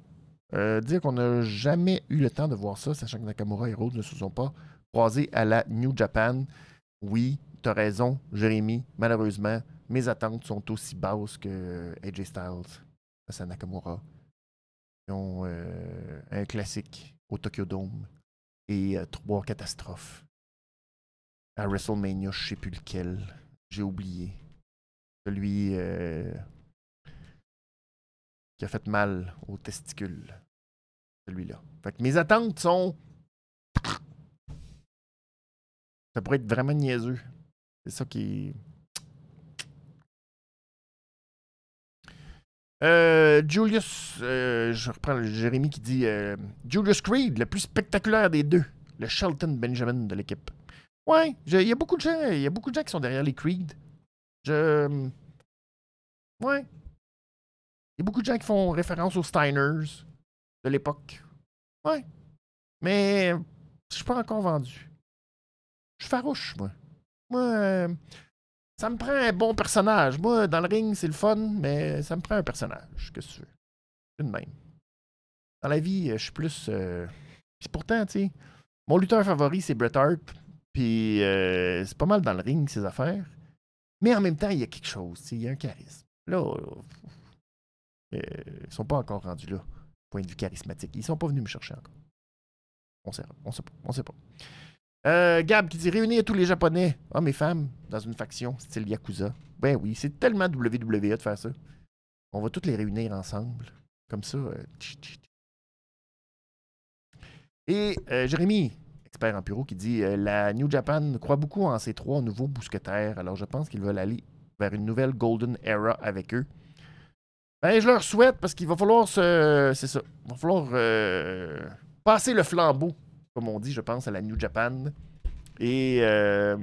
Euh, dire qu'on n'a jamais eu le temps de voir ça, sachant que Nakamura et Rhodes ne se sont pas croisés à la New Japan. Oui, tu as raison, Jérémy. Malheureusement, mes attentes sont aussi basses que AJ Styles à Nakamura. Ils ont euh, un classique au Tokyo Dome et euh, trois catastrophes. À WrestleMania, je sais plus lequel. J'ai oublié. Celui euh, qui a fait mal aux testicules. Celui-là. Fait que mes attentes sont ça pourrait être vraiment niaiseux. C'est ça qui. Euh, Julius, euh, je reprends Jérémy qui dit euh, Julius Creed, le plus spectaculaire des deux, le Shelton Benjamin de l'équipe. Ouais, il y a beaucoup de gens, il beaucoup de gens qui sont derrière les Creed. Je, ouais, il y a beaucoup de gens qui font référence aux Steiners de l'époque. Ouais, mais je suis pas encore vendu. Je suis farouche, moi. Moi, ça me prend un bon personnage. Moi, dans le ring, c'est le fun, mais ça me prend un personnage. Qu'est-ce que tu veux? Une même. Dans la vie, je suis plus. Euh... Puis pourtant, tu sais, mon lutteur favori, c'est Bret Hart. Puis euh, c'est pas mal dans le ring, ces affaires. Mais en même temps, il y a quelque chose. Il y a un charisme. Là, euh, ils sont pas encore rendus là, point de vue charismatique. Ils sont pas venus me chercher encore. On sait, on sait pas. On sait pas. Euh, Gab qui dit réunir tous les Japonais, hommes et femmes, dans une faction, style Yakuza. Ben oui, c'est tellement WWE de faire ça. On va tous les réunir ensemble. Comme ça. Euh, et euh, Jérémy, expert en bureau, qui dit La New Japan croit beaucoup en ces trois nouveaux bousquetaires, alors je pense qu'ils veulent aller vers une nouvelle Golden Era avec eux. Ben, je leur souhaite parce qu'il va falloir se. C'est ça. Il va falloir passer le flambeau comme on dit, je pense, à la New Japan. Et euh,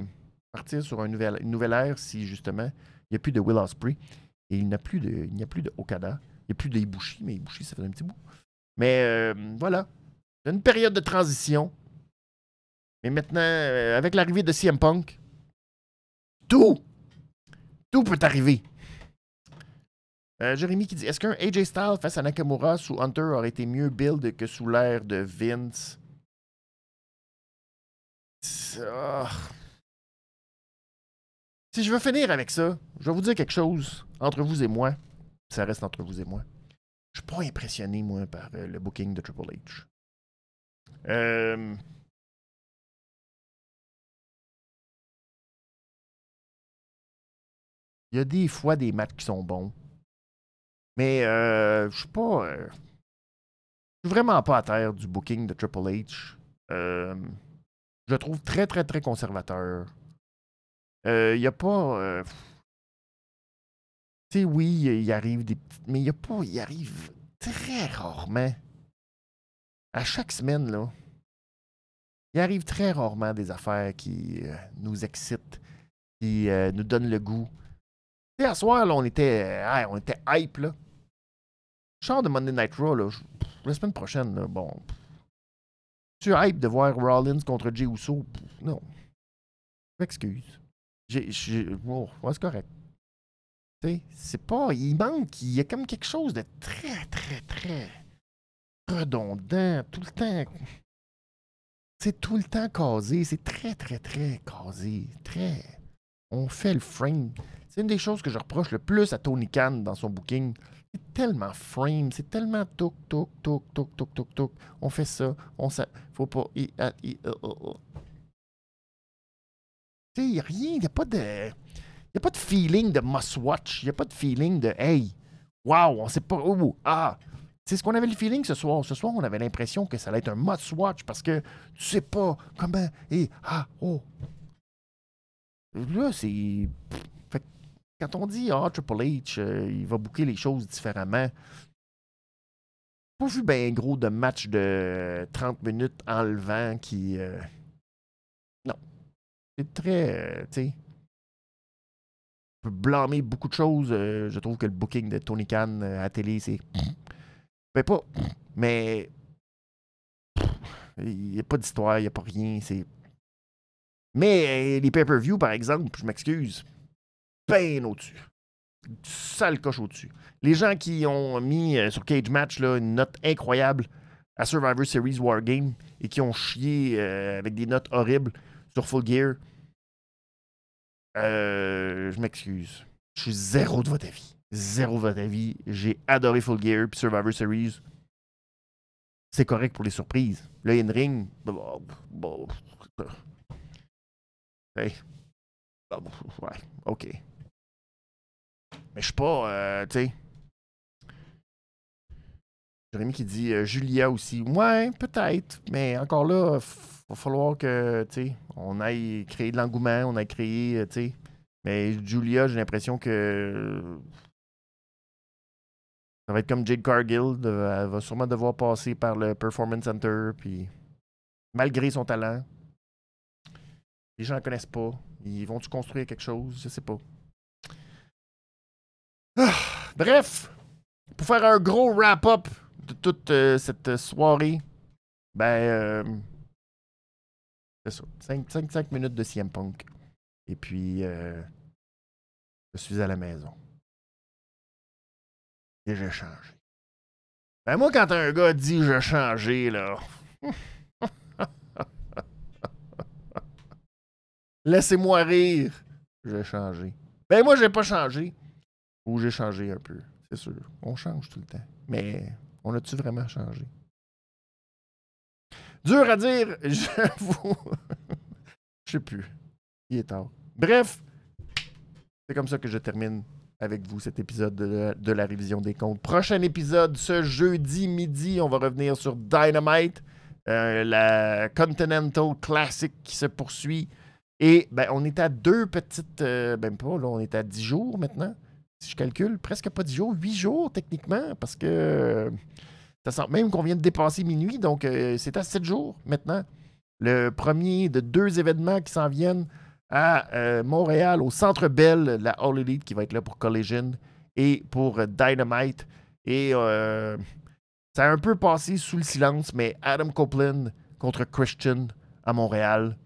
partir sur une nouvelle ère si justement il n'y a plus de Will Ospreay et il n'y a plus de, a plus de Okada. Il n'y a plus de mais Ibushi, ça fait un petit bout. Mais euh, voilà. Une période de transition. Mais maintenant, euh, avec l'arrivée de CM Punk, tout, tout peut arriver. Jérémy qui dit Est-ce qu'un AJ Styles face à Nakamura sous Hunter aurait été mieux build que sous l'ère de Vince? Si je veux finir avec ça, je vais vous dire quelque chose entre vous et moi. Ça reste entre vous et moi. Je suis pas impressionné, moi, par euh, le booking de Triple H. Euh, il y a des fois des matchs qui sont bons. Mais euh, je suis pas. je suis vraiment pas à terre du booking de Triple H. Euh, je trouve très, très, très conservateur. Il n'y a pas. tu sais, oui, il arrive des petites. Mais il n'y a pas. Il arrive très rarement. À chaque semaine, là. Il arrive très rarement des affaires qui nous excitent, qui nous donnent le goût. Tu sais, soir, là, on était, on était hype, là. Chant de Monday Night Raw, là, la semaine prochaine, là, bon. Tu hype de voir Rollins contre Jey Uso? Non. Je m'excuse. J'ai. Oh, c'est correct. Tu sais, c'est pas. Il manque. Il y a comme quelque chose de très, très, très redondant. Tout le temps. C'est tout le temps casé. C'est très, très, très casé. Très. On fait le frame. C'est une des choses que je reproche le plus à Tony Khan dans son booking. C'est tellement frame, c'est tellement toc, toc, toc, toc, toc, toc, toc. On fait ça, on ça. Faut pas. Tu sais, il n'y a rien, il n'y a pas de. Il a pas de feeling de must-watch. Il n'y a pas de feeling de Hey, wow, on sait pas. où. ah, c'est ce qu'on avait le feeling ce soir. Ce soir, on avait l'impression que ça allait être un must-watch parce que tu sais pas comment. Et ah, oh. Là, c'est. Quand on dit Ah, Triple H, euh, il va bouquer les choses différemment, pas vu bien gros de match de 30 minutes enlevant qui. Euh, non. C'est très. Euh, tu sais. peut blâmer beaucoup de choses. je trouve que le booking de Tony Khan à la télé, c'est. Ben pas. Mais. Il n'y a pas d'histoire, il n'y a pas rien. C'est. Mais les pay-per-view, par exemple, je m'excuse bien au-dessus. Sale coche au-dessus. Les gens qui ont mis euh, sur Cage Match là, une note incroyable à Survivor Series Wargame et qui ont chié euh, avec des notes horribles sur Full Gear, euh, je m'excuse. Je suis zéro de votre avis. Zéro de votre avis. J'ai adoré Full Gear puis Survivor Series. C'est correct pour les surprises. Le in-ring, hey. Ouais, ok. Mais je suis pas, euh, tu sais. Jérémy qui dit euh, Julia aussi. Ouais, peut-être. Mais encore là, va falloir que, tu sais, on aille créer de l'engouement, on aille créer, euh, tu sais. Mais Julia, j'ai l'impression que. Ça va être comme Jade Cargill. elle va sûrement devoir passer par le Performance Center. Puis, malgré son talent, les gens ne connaissent pas. Ils vont-tu construire quelque chose? Je sais pas. Ah, bref, pour faire un gros wrap-up de toute euh, cette soirée, ben, euh, c'est ça. 5, minutes de CM Punk. Et puis, euh, je suis à la maison. Et j'ai changé. Ben, moi, quand un gars dit j'ai changé, là. [laughs] Laissez-moi rire. J'ai changé. Ben, moi, j'ai pas changé. Ou j'ai changé un peu, c'est sûr. On change tout le temps. Mais on a-tu vraiment changé? Dur à dire, [laughs] j'avoue. Je sais plus. Il est tard. Bref, c'est comme ça que je termine avec vous cet épisode de la, révision des comptes. Prochain épisode, ce jeudi midi, on va revenir sur Dynamite, euh, la Continental Classic qui se poursuit. Et ben, on est à deux petites. Euh, ben pas, là, on est à dix jours maintenant si je calcule, presque pas 10 jours, 8 jours techniquement, parce que ça sent même qu'on vient de dépasser minuit, donc euh, c'est à 7 jours maintenant. Le premier de deux événements qui s'en viennent à euh, Montréal, au Centre Bell, la All Elite qui va être là pour Collision et pour Dynamite. Et euh, ça a un peu passé sous le silence, mais Adam Copeland contre Christian à Montréal.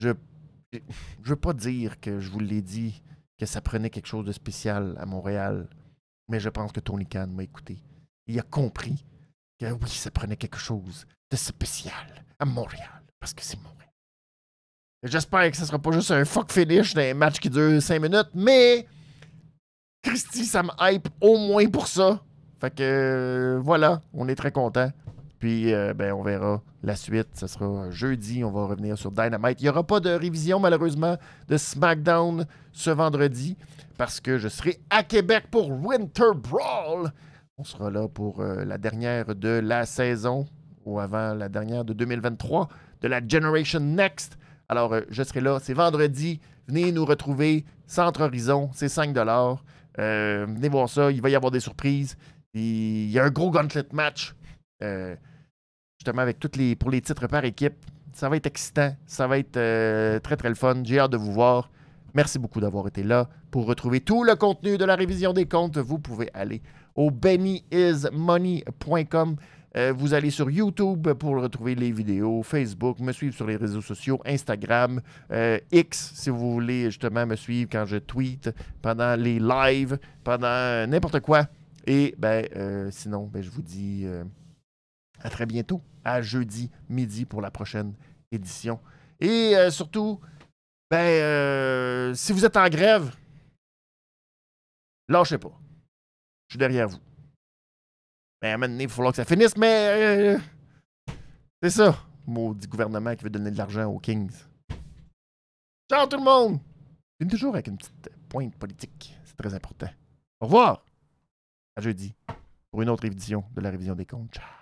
Je ne veux pas dire que je vous l'ai dit que ça prenait quelque chose de spécial à Montréal. Mais je pense que Tony Khan m'a écouté. Il a compris que oui, ça prenait quelque chose de spécial à Montréal. Parce que c'est Montréal. J'espère que ce sera pas juste un fuck finish d'un match qui dure 5 minutes, mais Christy, ça me hype au moins pour ça. Fait que voilà, on est très content. Puis euh, ben, on verra la suite. Ce sera jeudi. On va revenir sur Dynamite. Il n'y aura pas de révision, malheureusement, de SmackDown ce vendredi parce que je serai à Québec pour Winter Brawl. On sera là pour euh, la dernière de la saison ou avant la dernière de 2023 de la Generation Next. Alors, euh, je serai là. C'est vendredi. Venez nous retrouver. Centre Horizon, c'est 5 euh, Venez voir ça. Il va y avoir des surprises. Il y a un gros gauntlet match. Euh, avec toutes les, pour les titres par équipe. Ça va être excitant. Ça va être euh, très, très le fun. J'ai hâte de vous voir. Merci beaucoup d'avoir été là. Pour retrouver tout le contenu de la révision des comptes, vous pouvez aller au bennyismoney.com. Euh, vous allez sur YouTube pour retrouver les vidéos, Facebook, me suivre sur les réseaux sociaux, Instagram, euh, X, si vous voulez justement me suivre quand je tweet, pendant les lives, pendant n'importe quoi. Et ben, sinon, ben, je vous dis à très bientôt, à jeudi midi pour la prochaine édition. Et surtout, ben, si vous êtes en grève, lâchez pas. Je suis derrière vous. Ben, à il va falloir que ça finisse, mais. Euh, c'est ça. Maudit gouvernement qui veut donner de l'argent aux Kings. Ciao tout le monde! Une toujours avec une petite pointe politique. C'est très important. Au revoir! À jeudi pour une autre édition de la révision des comptes. Ciao!